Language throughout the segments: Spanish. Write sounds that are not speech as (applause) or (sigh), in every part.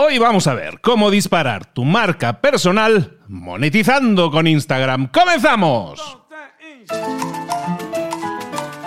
Hoy vamos a ver cómo disparar tu marca personal monetizando con Instagram. ¡Comenzamos!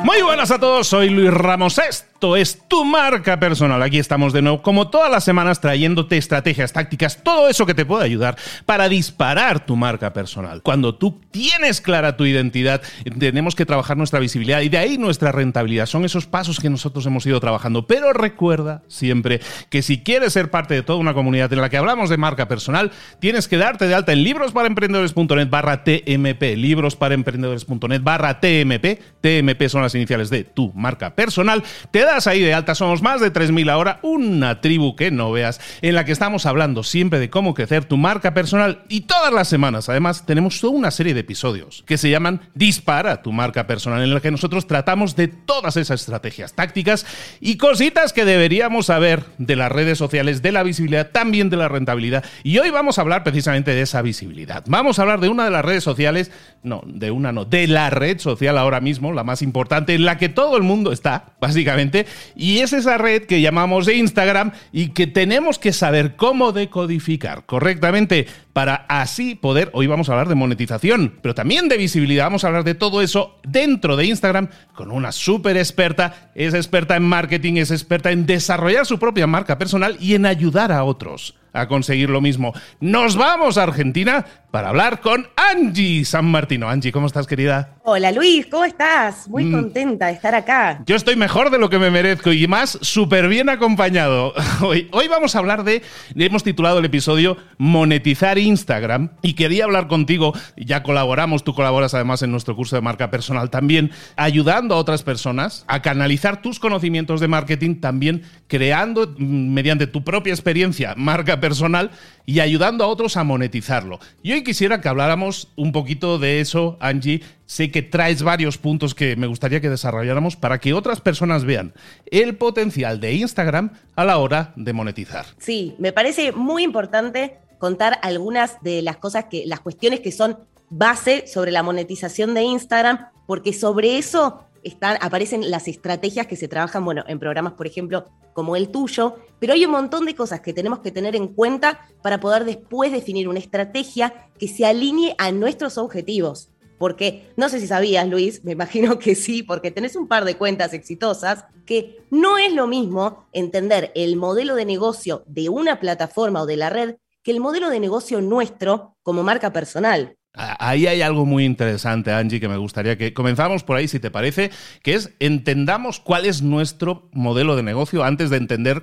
Muy buenas a todos, soy Luis Ramos. Esto es tu marca personal. Aquí estamos de nuevo, como todas las semanas, trayéndote estrategias, tácticas, todo eso que te puede ayudar para disparar tu marca personal. Cuando tú tienes clara tu identidad, tenemos que trabajar nuestra visibilidad y de ahí nuestra rentabilidad. Son esos pasos que nosotros hemos ido trabajando. Pero recuerda siempre que si quieres ser parte de toda una comunidad en la que hablamos de marca personal, tienes que darte de alta en librosparaemprendedores.net barra TMP, librosparaemprendedores.net barra TMP. TMP son las iniciales de tu marca personal. Te ahí de alta, somos más de 3.000 ahora, una tribu que no veas, en la que estamos hablando siempre de cómo crecer tu marca personal y todas las semanas además tenemos toda una serie de episodios que se llaman Dispara tu marca personal, en la que nosotros tratamos de todas esas estrategias, tácticas y cositas que deberíamos saber de las redes sociales, de la visibilidad, también de la rentabilidad. Y hoy vamos a hablar precisamente de esa visibilidad. Vamos a hablar de una de las redes sociales, no, de una no, de la red social ahora mismo, la más importante, en la que todo el mundo está, básicamente y es esa red que llamamos Instagram y que tenemos que saber cómo decodificar correctamente para así poder, hoy vamos a hablar de monetización, pero también de visibilidad, vamos a hablar de todo eso dentro de Instagram con una súper experta, es experta en marketing, es experta en desarrollar su propia marca personal y en ayudar a otros a conseguir lo mismo. Nos vamos a Argentina para hablar con Angie San Martino. Angie, ¿cómo estás, querida? Hola, Luis, ¿cómo estás? Muy mm. contenta de estar acá. Yo estoy mejor de lo que me merezco y más súper bien acompañado. (laughs) Hoy, hoy vamos a hablar de, hemos titulado el episodio Monetizar Instagram y quería hablar contigo, ya colaboramos, tú colaboras además en nuestro curso de marca personal también, ayudando a otras personas a canalizar tus conocimientos de marketing, también creando mm, mediante tu propia experiencia marca personal y ayudando a otros a monetizarlo. Y hoy quisiera que habláramos un poquito de eso, Angie. Sé que traes varios puntos que me gustaría que desarrolláramos para que otras personas vean el potencial de Instagram a la hora de monetizar. Sí, me parece muy importante contar algunas de las cosas que, las cuestiones que son base sobre la monetización de Instagram, porque sobre eso están, aparecen las estrategias que se trabajan, bueno, en programas, por ejemplo, como el tuyo, pero hay un montón de cosas que tenemos que tener en cuenta para poder después definir una estrategia que se alinee a nuestros objetivos. Porque no sé si sabías, Luis, me imagino que sí, porque tenés un par de cuentas exitosas, que no es lo mismo entender el modelo de negocio de una plataforma o de la red que el modelo de negocio nuestro como marca personal. Ahí hay algo muy interesante, Angie, que me gustaría que comenzamos por ahí, si te parece, que es entendamos cuál es nuestro modelo de negocio antes de entender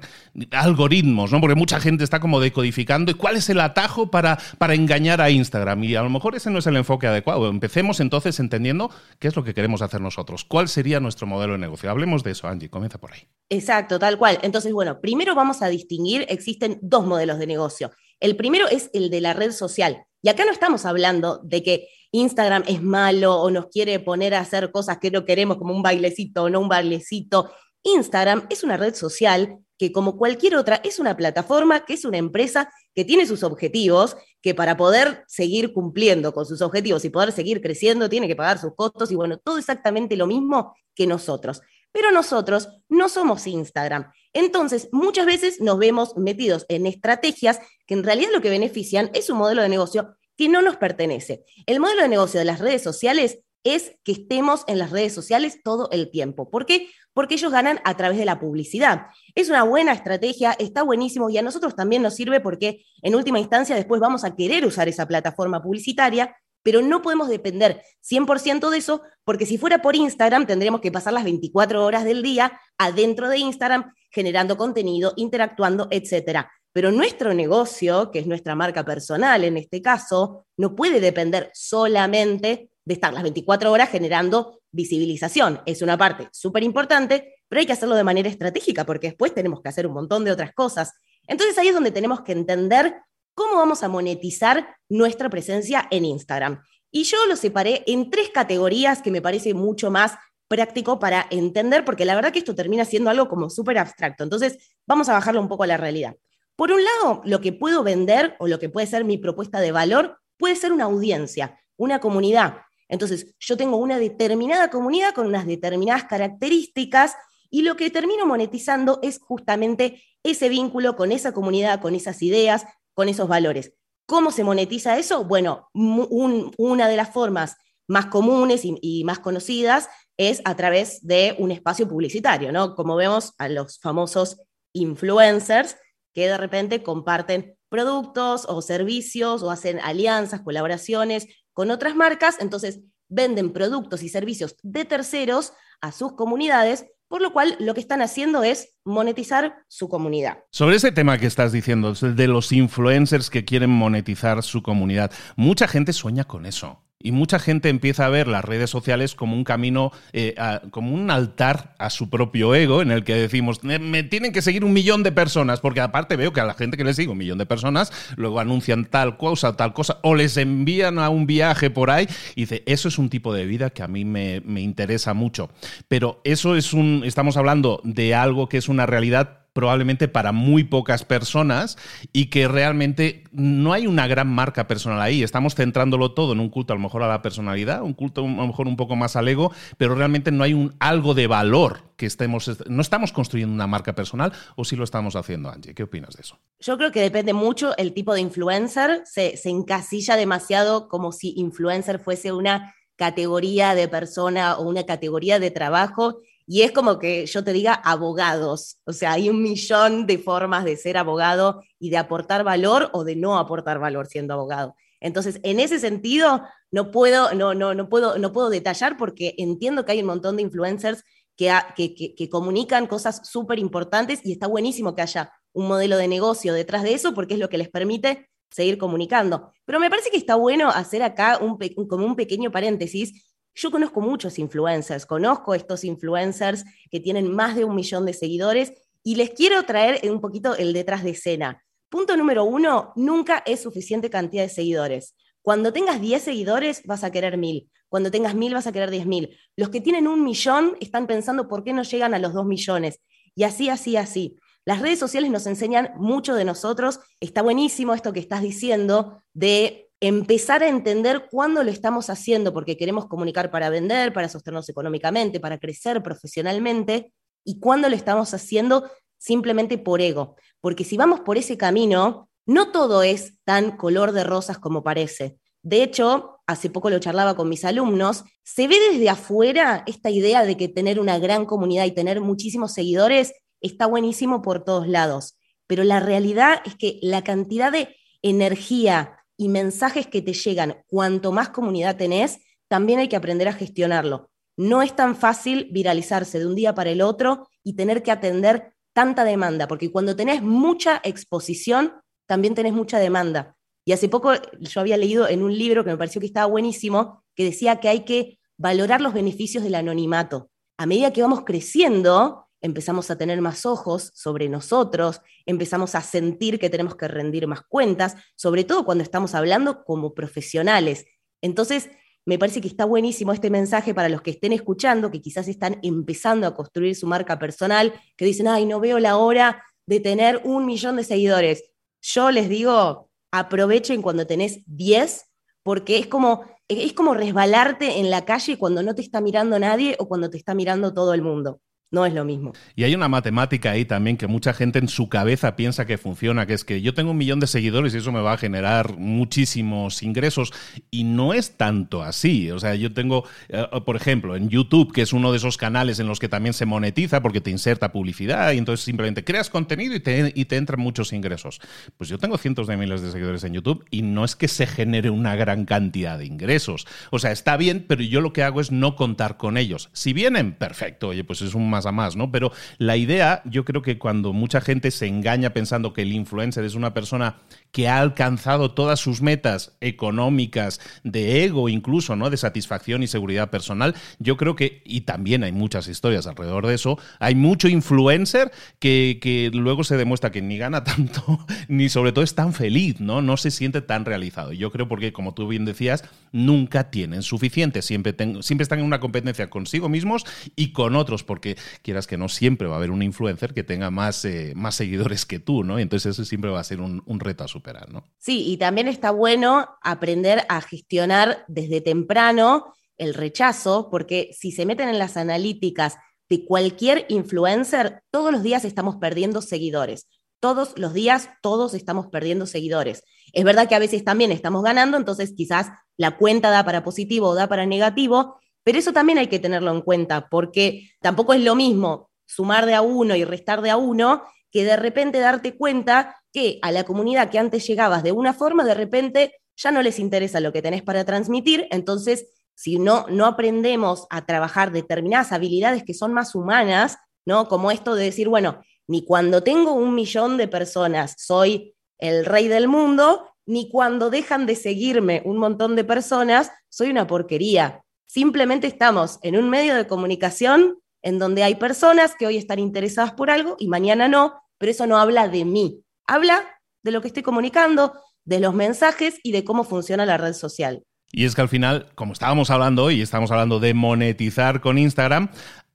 algoritmos, ¿no? Porque mucha gente está como decodificando y cuál es el atajo para, para engañar a Instagram. Y a lo mejor ese no es el enfoque adecuado. Empecemos entonces entendiendo qué es lo que queremos hacer nosotros. ¿Cuál sería nuestro modelo de negocio? Hablemos de eso, Angie. Comienza por ahí. Exacto, tal cual. Entonces, bueno, primero vamos a distinguir, existen dos modelos de negocio. El primero es el de la red social y acá no estamos hablando de que Instagram es malo o nos quiere poner a hacer cosas que no queremos, como un bailecito o no un bailecito. Instagram es una red social que como cualquier otra es una plataforma, que es una empresa que tiene sus objetivos, que para poder seguir cumpliendo con sus objetivos y poder seguir creciendo tiene que pagar sus costos y bueno, todo exactamente lo mismo que nosotros. Pero nosotros no somos Instagram. Entonces, muchas veces nos vemos metidos en estrategias que en realidad lo que benefician es un modelo de negocio que no nos pertenece. El modelo de negocio de las redes sociales es que estemos en las redes sociales todo el tiempo. ¿Por qué? Porque ellos ganan a través de la publicidad. Es una buena estrategia, está buenísimo y a nosotros también nos sirve porque en última instancia después vamos a querer usar esa plataforma publicitaria pero no podemos depender 100% de eso, porque si fuera por Instagram, tendríamos que pasar las 24 horas del día adentro de Instagram, generando contenido, interactuando, etc. Pero nuestro negocio, que es nuestra marca personal en este caso, no puede depender solamente de estar las 24 horas generando visibilización. Es una parte súper importante, pero hay que hacerlo de manera estratégica, porque después tenemos que hacer un montón de otras cosas. Entonces ahí es donde tenemos que entender cómo vamos a monetizar nuestra presencia en Instagram. Y yo lo separé en tres categorías que me parece mucho más práctico para entender, porque la verdad que esto termina siendo algo como súper abstracto. Entonces, vamos a bajarlo un poco a la realidad. Por un lado, lo que puedo vender o lo que puede ser mi propuesta de valor puede ser una audiencia, una comunidad. Entonces, yo tengo una determinada comunidad con unas determinadas características y lo que termino monetizando es justamente ese vínculo con esa comunidad, con esas ideas, con esos valores. ¿Cómo se monetiza eso? Bueno, una de las formas más comunes y, más conocidas es a través de un espacio publicitario, ¿no? Como vemos a los famosos influencers que de repente comparten productos o servicios o hacen alianzas, colaboraciones con otras marcas, entonces venden productos y servicios de terceros a sus comunidades por lo cual lo que están haciendo es monetizar su comunidad. Sobre ese tema que estás diciendo, de los influencers que quieren monetizar su comunidad, mucha gente sueña con eso. Y mucha gente empieza a ver las redes sociales como un camino, eh, como un altar a su propio ego, en el que decimos, me tienen que seguir un millón de personas, porque aparte veo que a la gente que le sigue un millón de personas, luego anuncian tal cosa, tal cosa, o les envían a un viaje por ahí, y dice, eso es un tipo de vida que a mí me, me interesa mucho. Pero eso es un, estamos hablando de algo que es una realidad probablemente para muy pocas personas y que realmente no hay una gran marca personal ahí. Estamos centrándolo todo en un culto a lo mejor a la personalidad, un culto a lo mejor un poco más al ego, pero realmente no hay un algo de valor que estemos, no estamos construyendo una marca personal o si lo estamos haciendo, Angie. ¿Qué opinas de eso? Yo creo que depende mucho el tipo de influencer, se, se encasilla demasiado como si influencer fuese una categoría de persona o una categoría de trabajo y es como que yo te diga abogados, o sea, hay un millón de formas de ser abogado y de aportar valor o de no aportar valor siendo abogado. Entonces, en ese sentido, no puedo, no, no, no puedo, no puedo detallar porque entiendo que hay un montón de influencers que, que, que comunican cosas súper importantes y está buenísimo que haya un modelo de negocio detrás de eso porque es lo que les permite seguir comunicando. Pero me parece que está bueno hacer acá un, como un pequeño paréntesis yo conozco muchos influencers, conozco estos influencers que tienen más de un millón de seguidores y les quiero traer un poquito el detrás de escena. Punto número uno, nunca es suficiente cantidad de seguidores. Cuando tengas 10 seguidores vas a querer mil. Cuando tengas mil vas a querer 10 mil. Los que tienen un millón están pensando por qué no llegan a los dos millones. Y así, así, así. Las redes sociales nos enseñan mucho de nosotros. Está buenísimo esto que estás diciendo de empezar a entender cuándo lo estamos haciendo porque queremos comunicar para vender, para sostenernos económicamente, para crecer profesionalmente, y cuándo lo estamos haciendo simplemente por ego. Porque si vamos por ese camino, no todo es tan color de rosas como parece. De hecho, hace poco lo charlaba con mis alumnos, se ve desde afuera esta idea de que tener una gran comunidad y tener muchísimos seguidores está buenísimo por todos lados, pero la realidad es que la cantidad de energía, y mensajes que te llegan, cuanto más comunidad tenés, también hay que aprender a gestionarlo. No es tan fácil viralizarse de un día para el otro y tener que atender tanta demanda, porque cuando tenés mucha exposición, también tenés mucha demanda. Y hace poco yo había leído en un libro que me pareció que estaba buenísimo, que decía que hay que valorar los beneficios del anonimato. A medida que vamos creciendo, empezamos a tener más ojos sobre nosotros, empezamos a sentir que tenemos que rendir más cuentas, sobre todo cuando estamos hablando como profesionales. Entonces, me parece que está buenísimo este mensaje para los que estén escuchando, que quizás están empezando a construir su marca personal, que dicen, ay, no veo la hora de tener un millón de seguidores. Yo les digo, aprovechen cuando tenés 10, porque es como, es como resbalarte en la calle cuando no te está mirando nadie o cuando te está mirando todo el mundo no es lo mismo. Y hay una matemática ahí también que mucha gente en su cabeza piensa que funciona, que es que yo tengo un millón de seguidores y eso me va a generar muchísimos ingresos. Y no es tanto así. O sea, yo tengo, eh, por ejemplo, en YouTube, que es uno de esos canales en los que también se monetiza porque te inserta publicidad y entonces simplemente creas contenido y te, y te entran muchos ingresos. Pues yo tengo cientos de miles de seguidores en YouTube y no es que se genere una gran cantidad de ingresos. O sea, está bien, pero yo lo que hago es no contar con ellos. Si vienen, perfecto. Oye, pues es un a más, ¿no? Pero la idea, yo creo que cuando mucha gente se engaña pensando que el influencer es una persona que ha alcanzado todas sus metas económicas, de ego incluso, ¿no? De satisfacción y seguridad personal, yo creo que, y también hay muchas historias alrededor de eso, hay mucho influencer que, que luego se demuestra que ni gana tanto, (laughs) ni sobre todo es tan feliz, ¿no? No se siente tan realizado. Yo creo porque, como tú bien decías, nunca tienen suficiente, siempre, siempre están en una competencia consigo mismos y con otros, porque quieras que no, siempre va a haber un influencer que tenga más, eh, más seguidores que tú, ¿no? Entonces eso siempre va a ser un, un reto a superar, ¿no? Sí, y también está bueno aprender a gestionar desde temprano el rechazo, porque si se meten en las analíticas de cualquier influencer, todos los días estamos perdiendo seguidores. todos los días, todos estamos perdiendo seguidores. Es verdad que a veces también estamos ganando, entonces quizás la cuenta da para positivo o da para negativo, pero eso también hay que tenerlo en cuenta, porque tampoco es lo mismo sumar de a uno y restar de a uno que de repente darte cuenta que a la comunidad que antes llegabas de una forma, de repente ya no les interesa lo que tenés para transmitir, entonces si no, no aprendemos a trabajar determinadas habilidades que son más humanas, ¿no? Como esto de decir, bueno, ni cuando tengo un millón de personas soy el rey del mundo, ni cuando dejan de seguirme un montón de personas soy una porquería. Simplemente estamos en un medio de comunicación en donde hay personas que hoy están interesadas por algo y mañana no, pero eso no habla de mí, habla de lo que estoy comunicando, de los mensajes y de cómo funciona la red social. Y es que al final, como estábamos hablando hoy, estamos hablando de monetizar con Instagram,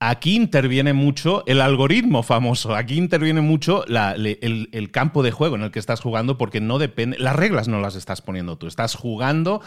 Aquí interviene mucho el algoritmo famoso, aquí interviene mucho el, campo de juego en el que estás jugando porque no depende, las reglas no las estás poniendo tú, estás jugando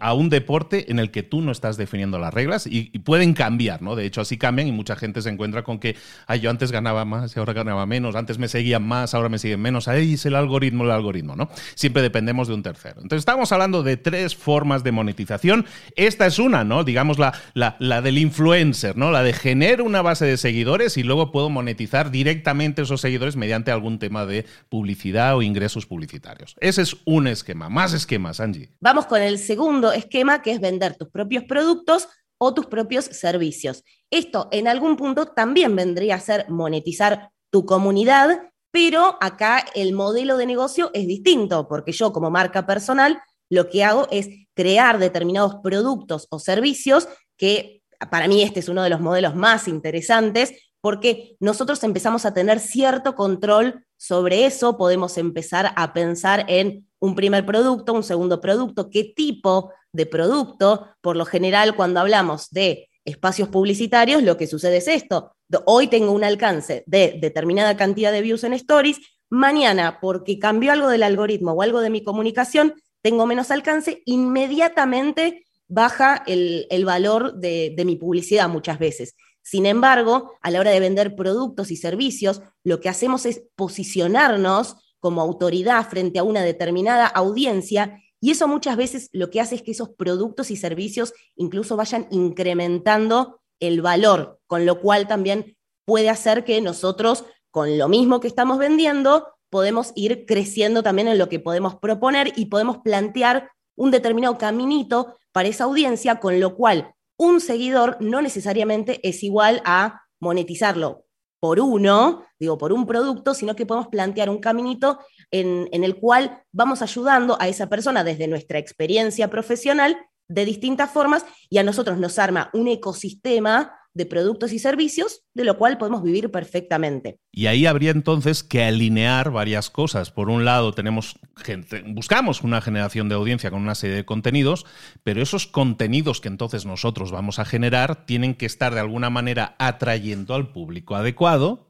a un deporte en el que tú no estás definiendo las reglas y, pueden cambiar, ¿no? De hecho, así cambian y mucha gente se encuentra con que, yo antes ganaba más y ahora ganaba menos, antes me seguían más, ahora me siguen menos, ahí es el algoritmo, el algoritmo, ¿no? Siempre dependemos de un tercero. Entonces, estamos hablando de tres formas de monetización. Esta es una, ¿no? Digamos la, la del influencer, ¿no? La de generar una base de seguidores y luego puedo monetizar directamente esos seguidores mediante algún tema de publicidad o ingresos publicitarios. Ese es un esquema. Más esquemas, Angie. Vamos con el segundo esquema, que es vender tus propios productos o tus propios servicios. Esto en algún punto también vendría a ser monetizar tu comunidad, pero acá el modelo de negocio es distinto, porque yo como marca personal lo que hago es crear determinados productos o servicios que para mí este es uno de los modelos más interesantes porque nosotros empezamos a tener cierto control sobre eso, podemos empezar a pensar en un primer producto, un segundo producto, qué tipo de producto. Por lo general, cuando hablamos de espacios publicitarios, lo que sucede es esto. Hoy tengo un alcance de determinada cantidad de views en stories, mañana, porque cambió algo del algoritmo o algo de mi comunicación, tengo menos alcance, inmediatamente baja el, valor de, de mi publicidad muchas veces. Sin embargo, a la hora de vender productos y servicios, lo que hacemos es posicionarnos como autoridad frente a una determinada audiencia y eso muchas veces lo que hace es que esos productos y servicios incluso vayan incrementando el valor, con lo cual también puede hacer que nosotros, con lo mismo que estamos vendiendo, podemos ir creciendo también en lo que podemos proponer y podemos plantear un determinado caminito para esa audiencia, con lo cual un seguidor no necesariamente es igual a monetizarlo por uno, digo, por un producto, sino que podemos plantear un caminito en, en, el cual vamos ayudando a esa persona desde nuestra experiencia profesional de distintas formas y a nosotros nos arma un ecosistema de productos y servicios, de lo cual podemos vivir perfectamente. Y ahí habría entonces que alinear varias cosas. Por un lado, tenemos gente, buscamos una generación de audiencia con una serie de contenidos, pero esos contenidos que entonces nosotros vamos a generar tienen que estar de alguna manera atrayendo al público adecuado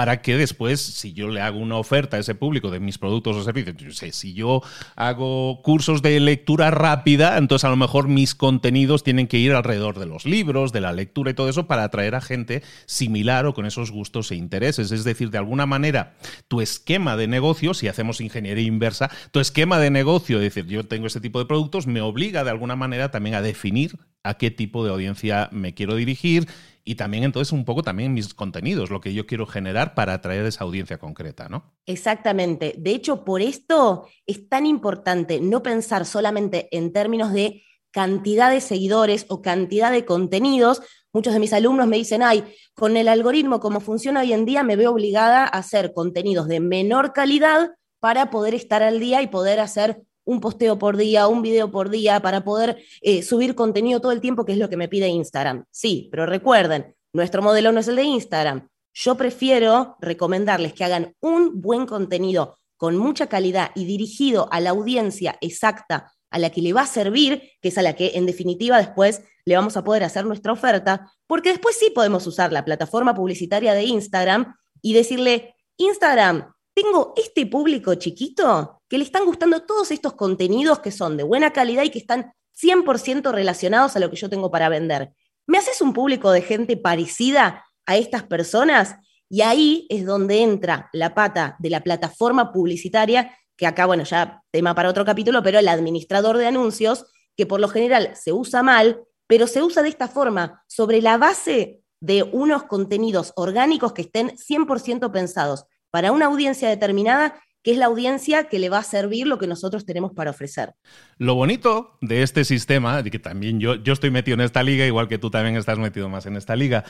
para que después, si yo le hago una oferta a ese público de mis productos o servicios, yo sé, si yo hago cursos de lectura rápida, entonces a lo mejor mis contenidos tienen que ir alrededor de los libros, de la lectura y todo eso para atraer a gente similar o con esos gustos e intereses. Es decir, de alguna manera, tu esquema de negocio, si hacemos ingeniería inversa, tu esquema de negocio, es decir, yo tengo este tipo de productos, me obliga de alguna manera también a definir a qué tipo de audiencia me quiero dirigir y también entonces un poco también mis contenidos, lo que yo quiero generar para atraer esa audiencia concreta, ¿no? Exactamente. De hecho, por esto es tan importante no pensar solamente en términos de cantidad de seguidores o cantidad de contenidos. Muchos de mis alumnos me dicen, ay, con el algoritmo como funciona hoy en día, me veo obligada a hacer contenidos de menor calidad para poder estar al día y poder hacer un posteo por día, un video por día, para poder eh, subir contenido todo el tiempo, que es lo que me pide Instagram. Sí, pero recuerden, nuestro modelo no es el de Instagram. Yo prefiero recomendarles que hagan un buen contenido con mucha calidad y dirigido a la audiencia exacta a la que le va a servir, que es a la que en definitiva después le vamos a poder hacer nuestra oferta, porque después sí podemos usar la plataforma publicitaria de Instagram y decirle, Instagram, tengo este público chiquito que le están gustando todos estos contenidos que son de buena calidad y que están 100% relacionados a lo que yo tengo para vender. ¿Me haces un público de gente parecida a estas personas? Y ahí es donde entra la pata de la plataforma publicitaria, que acá, bueno, ya tema para otro capítulo, pero el administrador de anuncios, que por lo general se usa mal, pero se usa de esta forma, sobre la base de unos contenidos orgánicos que estén 100% pensados para una audiencia determinada que es la audiencia que le va a servir lo que nosotros tenemos para ofrecer. Lo bonito de este sistema, que también yo, yo estoy metido en esta liga, igual que tú también estás metido más en esta liga,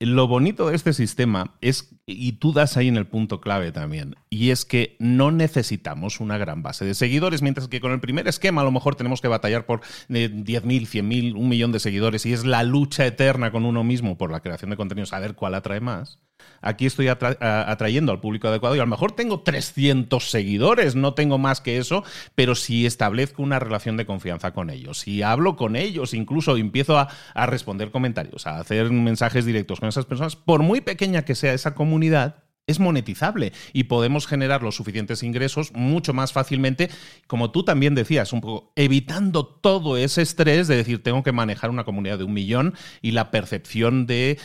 lo bonito de este sistema es, y tú das ahí en el punto clave también, y es que no necesitamos una gran base de seguidores, mientras que con el primer esquema a lo mejor tenemos que batallar por 10.000, 100.000, un millón de seguidores, y es la lucha eterna con uno mismo por la creación de contenidos, a ver cuál atrae más aquí estoy atrayendo al público adecuado y a lo mejor tengo 300 seguidores, no tengo más que eso, pero si establezco una relación de confianza con ellos, si hablo con ellos, incluso empiezo a, a responder comentarios, a hacer mensajes directos con esas personas, por muy pequeña que sea esa comunidad, es monetizable y podemos generar los suficientes ingresos mucho más fácilmente, como tú también decías, un poco evitando todo ese estrés de decir tengo que manejar una comunidad de un millón y la percepción de,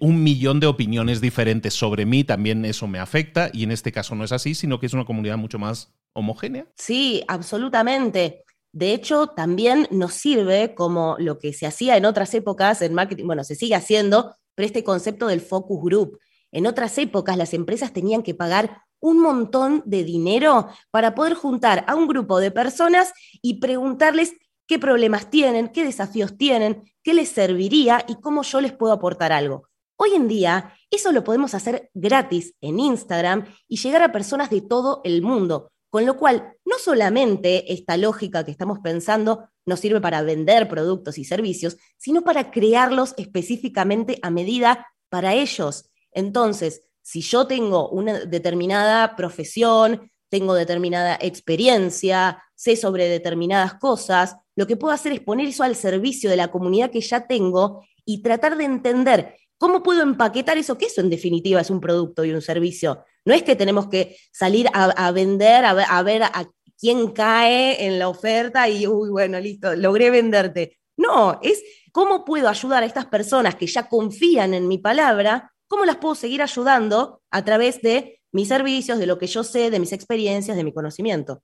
un millón de opiniones diferentes sobre mí, también eso me afecta y en este caso no es así, sino que es una comunidad mucho más homogénea. Sí, absolutamente. De hecho, también nos sirve como lo que se hacía en otras épocas en marketing, bueno, se sigue haciendo, pero este concepto del focus group en otras épocas las empresas tenían que pagar un montón de dinero para poder juntar a un grupo de personas y preguntarles qué problemas tienen, qué desafíos tienen, qué les serviría y cómo yo les puedo aportar algo. Hoy en día eso lo podemos hacer gratis en Instagram y llegar a personas de todo el mundo, con lo cual no solamente esta lógica que estamos pensando nos sirve para vender productos y servicios, sino para crearlos específicamente a medida para ellos. Entonces, si yo tengo una determinada profesión, tengo determinada experiencia, sé sobre determinadas cosas, lo que puedo hacer es poner eso al servicio de la comunidad que ya tengo y tratar de entender cómo puedo empaquetar eso, que eso en definitiva es un producto y un servicio. No es que tenemos que salir a, vender, a ver, a quién cae en la oferta y, uy, bueno, listo, logré venderte. No, es cómo puedo ayudar a estas personas que ya confían en mi palabra ¿Cómo las puedo seguir ayudando a través de mis servicios, de lo que yo sé, de mis experiencias, de mi conocimiento?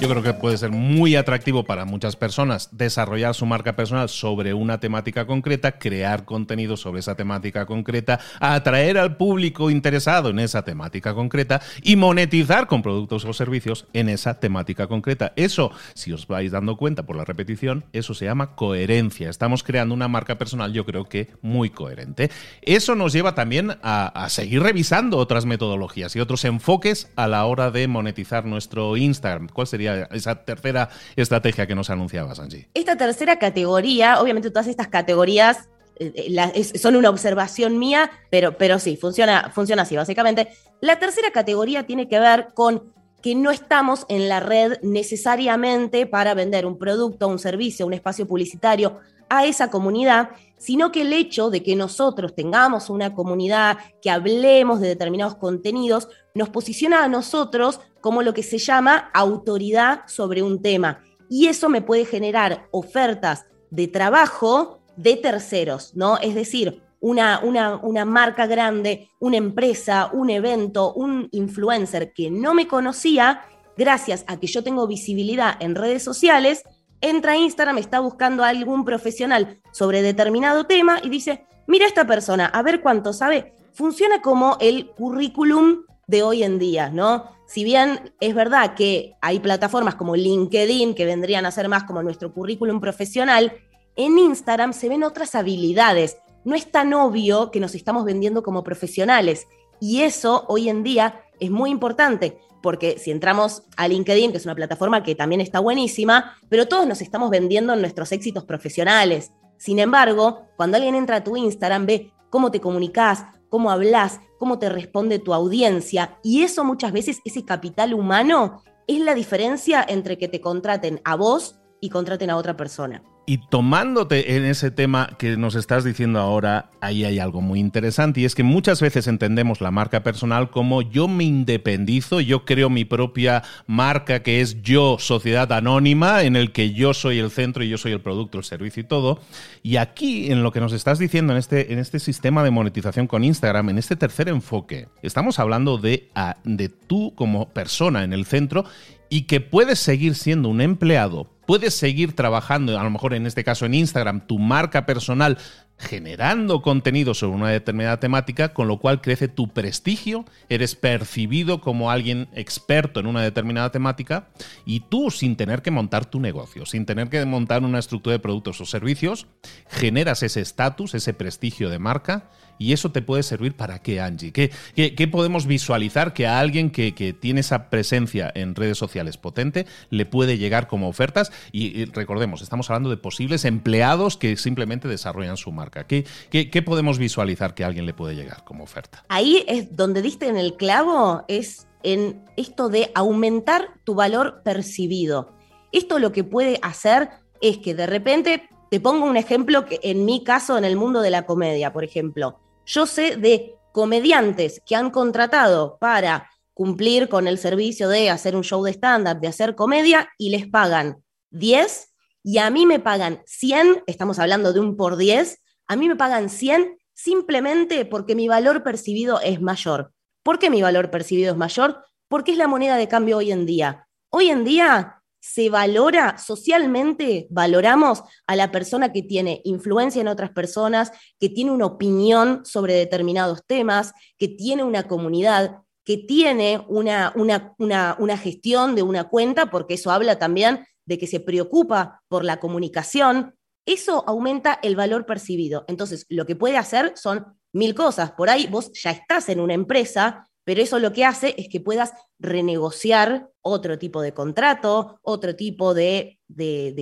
Yo creo que puede ser muy atractivo para muchas personas desarrollar su marca personal sobre una temática concreta, crear contenido sobre esa temática concreta, atraer al público interesado en esa temática concreta y monetizar con productos o servicios en esa temática concreta. Eso, si os vais dando cuenta por la repetición, eso se llama coherencia. Estamos creando una marca personal, yo creo que muy coherente. Eso nos lleva también a, a seguir revisando otras metodologías y otros enfoques a la hora de monetizar nuestro Instagram. ¿Cuál sería esa tercera estrategia que nos anunciabas, Angie? Esta tercera categoría, obviamente todas estas categorías eh, eh, son una observación mía, pero, pero sí, funciona, funciona así, básicamente. La tercera categoría tiene que ver con que no estamos en la red necesariamente para vender un producto, un servicio, un espacio publicitario a esa comunidad, sino que el hecho de que nosotros tengamos una comunidad, que hablemos de determinados contenidos, nos posiciona a nosotros como lo que se llama autoridad sobre un tema. Y eso me puede generar ofertas de trabajo de terceros, ¿no? Es decir, una, una, una, marca grande, una empresa, un evento, un influencer que no me conocía, gracias a que yo tengo visibilidad en redes sociales, entra a Instagram, está buscando a algún profesional sobre determinado tema y dice, mira esta persona, a ver cuánto sabe. Funciona como el currículum de hoy en día, ¿no? Si bien es verdad que hay plataformas como LinkedIn que vendrían a ser más como nuestro currículum profesional, en Instagram se ven otras habilidades. No es tan obvio que nos estamos vendiendo como profesionales. Y eso hoy en día es muy importante porque si entramos a LinkedIn, que es una plataforma que también está buenísima, pero todos nos estamos vendiendo en nuestros éxitos profesionales. Sin embargo, cuando alguien entra a tu Instagram, ve cómo te comunicas, cómo hablas, cómo te responde tu audiencia, y eso muchas veces, ese capital humano, es la diferencia entre que te contraten a vos y contraten a otra persona. Y tomándote en ese tema que nos estás diciendo ahora, ahí hay algo muy interesante y es que muchas veces entendemos la marca personal como yo me independizo, yo creo mi propia marca que es yo, sociedad anónima, en el que yo soy el centro y yo soy el producto, el servicio y todo. Y aquí, en lo que nos estás diciendo, en este, en este sistema de monetización con Instagram, en este tercer enfoque, estamos hablando de, de tú como persona en el centro y que puedes seguir siendo un empleado puedes seguir trabajando, a lo mejor en este caso en Instagram, tu marca personal generando contenido sobre una determinada temática, con lo cual crece tu prestigio, eres percibido como alguien experto en una determinada temática y tú sin tener que montar tu negocio, sin tener que montar una estructura de productos o servicios, generas ese estatus, ese prestigio de marca y eso te puede servir para qué, Angie? ¿Qué, qué, podemos visualizar que a alguien que, tiene esa presencia en redes sociales potente le puede llegar como ofertas? Y, recordemos, estamos hablando de posibles empleados que simplemente desarrollan su marca. ¿Qué, ¿Qué, podemos visualizar que a alguien le puede llegar como oferta? Ahí es donde diste en el clavo, es en esto de aumentar tu valor percibido. Esto lo que puede hacer es que de repente, te pongo un ejemplo que en mi caso, en el mundo de la comedia, por ejemplo, yo sé de comediantes que han contratado para cumplir con el servicio de hacer un show de stand-up, de hacer comedia, y les pagan 10 y a mí me pagan 100, estamos hablando de un por 10, a mí me pagan 100 simplemente porque mi valor percibido es mayor. ¿Por qué mi valor percibido es mayor? Porque es la moneda de cambio hoy en día. Hoy en día se valora socialmente, valoramos a la persona que tiene influencia en otras personas, que tiene una opinión sobre determinados temas, que tiene una comunidad, que tiene una, una, gestión de una cuenta, porque eso habla también de que se preocupa por la comunicación. Eso aumenta el valor percibido. Entonces, lo que puede hacer son mil cosas. Por ahí vos ya estás en una empresa pero eso lo que hace es que puedas renegociar otro tipo de contrato, otro tipo de,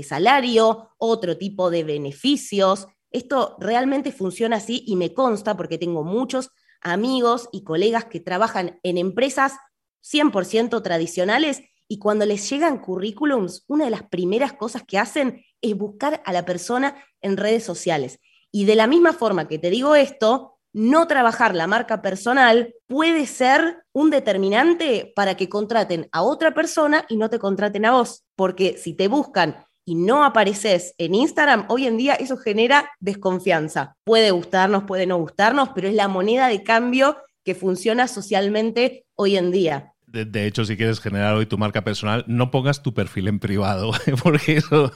salario, otro tipo de beneficios. Esto realmente funciona así y me consta porque tengo muchos amigos y colegas que trabajan en empresas 100% tradicionales y cuando les llegan currículums, una de las primeras cosas que hacen es buscar a la persona en redes sociales. Y de la misma forma que te digo esto, no trabajar la marca personal puede ser un determinante para que contraten a otra persona y no te contraten a vos, porque si te buscan y no apareces en Instagram, hoy en día eso genera desconfianza. Puede gustarnos, puede no gustarnos, pero es la moneda de cambio que funciona socialmente hoy en día de, hecho, si quieres generar hoy tu marca personal, no pongas tu perfil en privado, (laughs) porque eso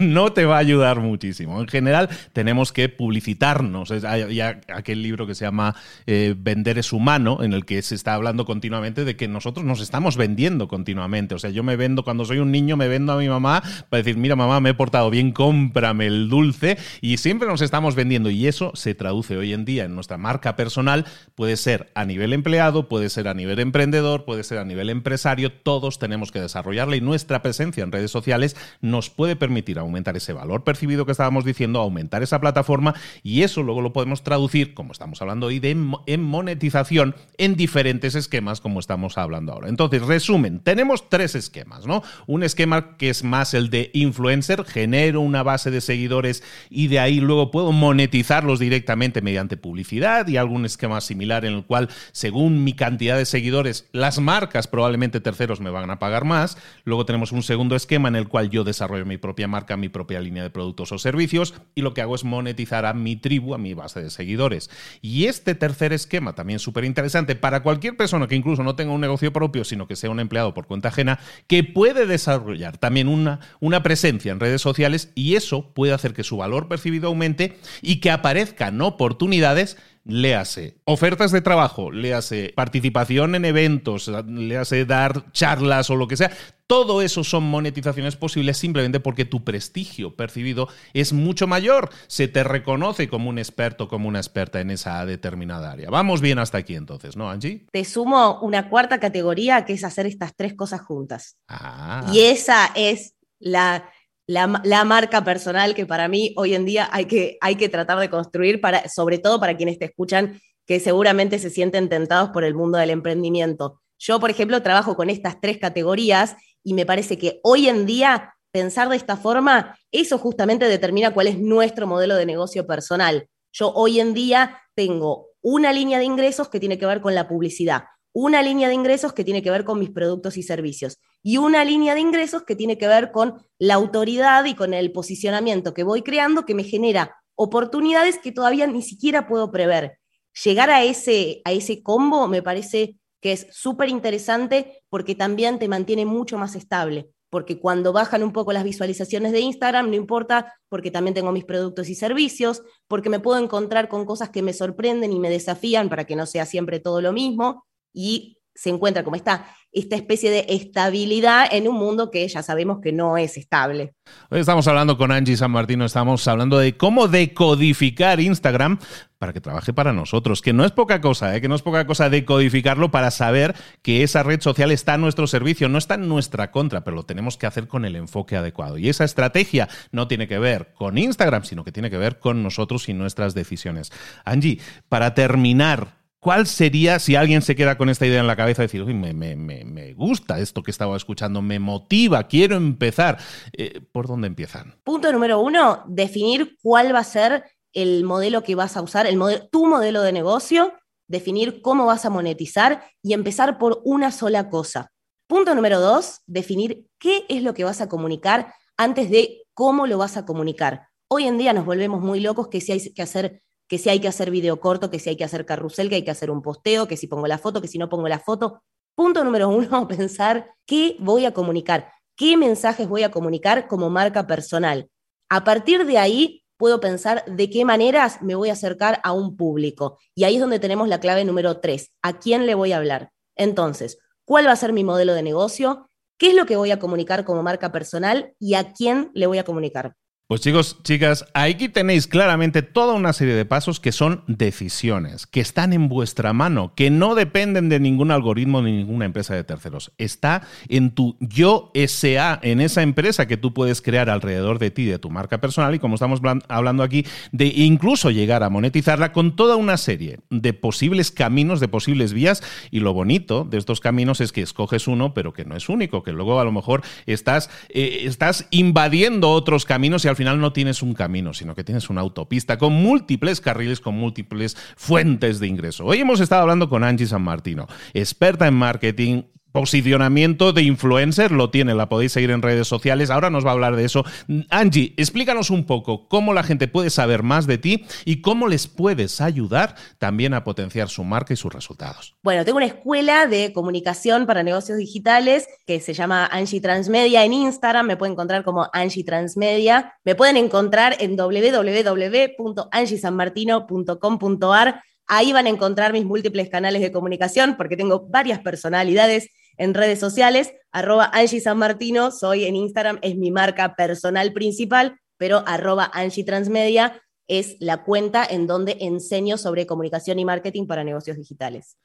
no te va a ayudar muchísimo. En general, tenemos que publicitarnos. Hay, aquel libro que se llama eh, Vender es humano, en el que se está hablando continuamente de que nosotros nos estamos vendiendo continuamente. O sea, yo me vendo, cuando soy un niño, me vendo a mi mamá para decir, mira, mamá, me he portado bien, cómprame el dulce. Y siempre nos estamos vendiendo. Y eso se traduce hoy en día en nuestra marca personal. Puede ser a nivel empleado, puede ser a nivel emprendedor, puede ser a nivel empresario, todos tenemos que desarrollarla y nuestra presencia en redes sociales nos puede permitir aumentar ese valor percibido que estábamos diciendo, aumentar esa plataforma y eso luego lo podemos traducir, como estamos hablando hoy, de en monetización en diferentes esquemas como estamos hablando ahora. Entonces, resumen, tenemos tres esquemas, ¿no? Un esquema que es más el de influencer, genero una base de seguidores y de ahí luego puedo monetizarlos directamente mediante publicidad y algún esquema similar en el cual, según mi cantidad de seguidores, las marcas, probablemente terceros me van a pagar más. Luego tenemos un segundo esquema en el cual yo desarrollo mi propia marca, mi propia línea de productos o servicios y lo que hago es monetizar a mi tribu, a mi base de seguidores. Y este tercer esquema, también súper interesante para cualquier persona que incluso no tenga un negocio propio, sino que sea un empleado por cuenta ajena, que puede desarrollar también una, una presencia en redes sociales y eso puede hacer que su valor percibido aumente y que aparezcan oportunidades léase ofertas de trabajo, léase participación en eventos, léase dar charlas o lo que sea. Todo eso son monetizaciones posibles simplemente porque tu prestigio percibido es mucho mayor. Se te reconoce como un experto, como una experta en esa determinada área. Vamos bien hasta aquí entonces, ¿no, Angie? Te sumo una cuarta categoría que es hacer estas tres cosas juntas. Ah. Y esa es la la, marca personal que para mí hoy en día hay que, hay que tratar de construir, para, sobre todo para quienes te escuchan, que seguramente se sienten tentados por el mundo del emprendimiento. Yo, por ejemplo, trabajo con estas tres categorías y me parece que hoy en día pensar de esta forma, eso justamente determina cuál es nuestro modelo de negocio personal. Yo hoy en día tengo una línea de ingresos que tiene que ver con la publicidad, una línea de ingresos que tiene que ver con mis productos y servicios y una línea de ingresos que tiene que ver con la autoridad y con el posicionamiento que voy creando que me genera oportunidades que todavía ni siquiera puedo prever. Llegar a ese, a ese combo me parece que es súper interesante porque también te mantiene mucho más estable porque cuando bajan un poco las visualizaciones de Instagram, no importa, porque también tengo mis productos y servicios, porque me puedo encontrar con cosas que me sorprenden y me desafían para que no sea siempre todo lo mismo, y se encuentra como esta, esta especie de estabilidad en un mundo que ya sabemos que no es estable. Hoy estamos hablando con Angie San Martino, estamos hablando de cómo decodificar Instagram para que trabaje para nosotros, que no es poca cosa, ¿eh? que no es poca cosa decodificarlo para saber que esa red social está a nuestro servicio, no está en nuestra contra, pero lo tenemos que hacer con el enfoque adecuado. Y esa estrategia no tiene que ver con Instagram, sino que tiene que ver con nosotros y nuestras decisiones. Angie, para terminar, ¿Cuál sería, si alguien se queda con esta idea en la cabeza, decir, uy, me, gusta esto que estaba escuchando, me motiva, quiero empezar? Eh, ¿Por dónde empiezan? Punto número uno, definir cuál va a ser el modelo que vas a usar, el tu modelo de negocio, definir cómo vas a monetizar y empezar por una sola cosa. Punto número dos, definir qué es lo que vas a comunicar antes de cómo lo vas a comunicar. Hoy en día nos volvemos muy locos que si hay que hacer que si hay que hacer video corto, que si hay que hacer carrusel, que hay que hacer un posteo, que si pongo la foto, que si no pongo la foto. Punto número uno, (laughs) pensar qué voy a comunicar, qué mensajes voy a comunicar como marca personal. A partir de ahí puedo pensar de qué maneras me voy a acercar a un público. Y ahí es donde tenemos la clave número tres, ¿a quién le voy a hablar? Entonces, ¿cuál va a ser mi modelo de negocio? ¿Qué es lo que voy a comunicar como marca personal y a quién le voy a comunicar? Pues chicos, chicas, aquí tenéis claramente toda una serie de pasos que son decisiones, que están en vuestra mano, que no dependen de ningún algoritmo ni ninguna empresa de terceros. Está en tu yo SA, en esa empresa que tú puedes crear alrededor de ti, de tu marca personal, y como estamos hablando aquí, de incluso llegar a monetizarla con toda una serie de posibles caminos, de posibles vías. Y lo bonito de estos caminos es que escoges uno, pero que no es único, que luego a lo mejor estás, eh, estás invadiendo otros caminos y al final no tienes un camino, sino que tienes una autopista con múltiples carriles, con múltiples fuentes de ingreso. Hoy hemos estado hablando con Angie San Martino, experta en marketing, posicionamiento de influencer, lo tiene, la podéis seguir en redes sociales. Ahora nos va a hablar de eso. Angie, explícanos un poco cómo la gente puede saber más de ti y cómo les puedes ayudar también a potenciar su marca y sus resultados. Bueno, tengo una escuela de comunicación para negocios digitales que se llama Angie Transmedia en Instagram. Me pueden encontrar como Angie Transmedia. Me pueden encontrar en www.angiesanmartino.com.ar. Ahí van a encontrar mis múltiples canales de comunicación porque tengo varias personalidades en redes sociales, arroba Angie San Martino, soy en Instagram, es mi marca personal principal, pero arroba Angie Transmedia es la cuenta en donde enseño sobre comunicación y marketing para negocios digitales.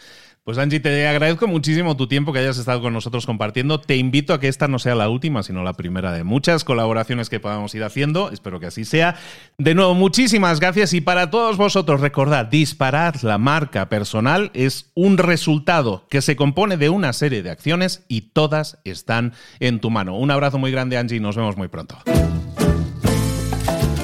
Pues Angie, te agradezco muchísimo tu tiempo que hayas estado con nosotros compartiendo. Te invito a que esta no sea la última, sino la primera de muchas colaboraciones que podamos ir haciendo. Espero que así sea. De nuevo, muchísimas gracias y para todos vosotros, recordad, disparar la marca personal es un resultado que se compone de una serie de acciones y todas están en tu mano. Un abrazo muy grande, Angie, y nos vemos muy pronto.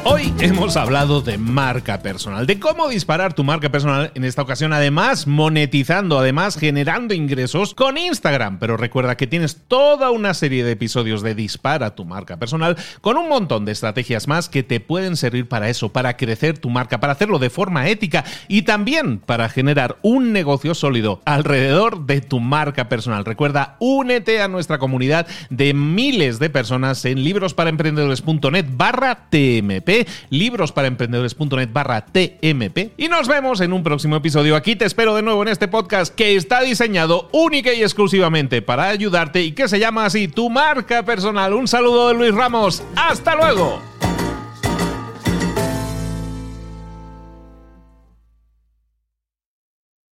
Hoy hemos hablado de marca personal, de cómo disparar tu marca personal en esta ocasión, además monetizando, además generando ingresos con Instagram. Pero recuerda que tienes toda una serie de episodios de Dispara tu marca personal con un montón de estrategias más que te pueden servir para eso, para crecer tu marca, para hacerlo de forma ética y también para generar un negocio sólido alrededor de tu marca personal. Recuerda, únete a nuestra comunidad de miles de personas en librosparaemprendedores.net barra TMP librosparaemprendedores.net barra TMP. Y nos vemos en un próximo episodio. Aquí te espero de nuevo en este podcast que está diseñado única y exclusivamente para ayudarte y que se llama así Tu Marca Personal. Un saludo de Luis Ramos. Hasta luego.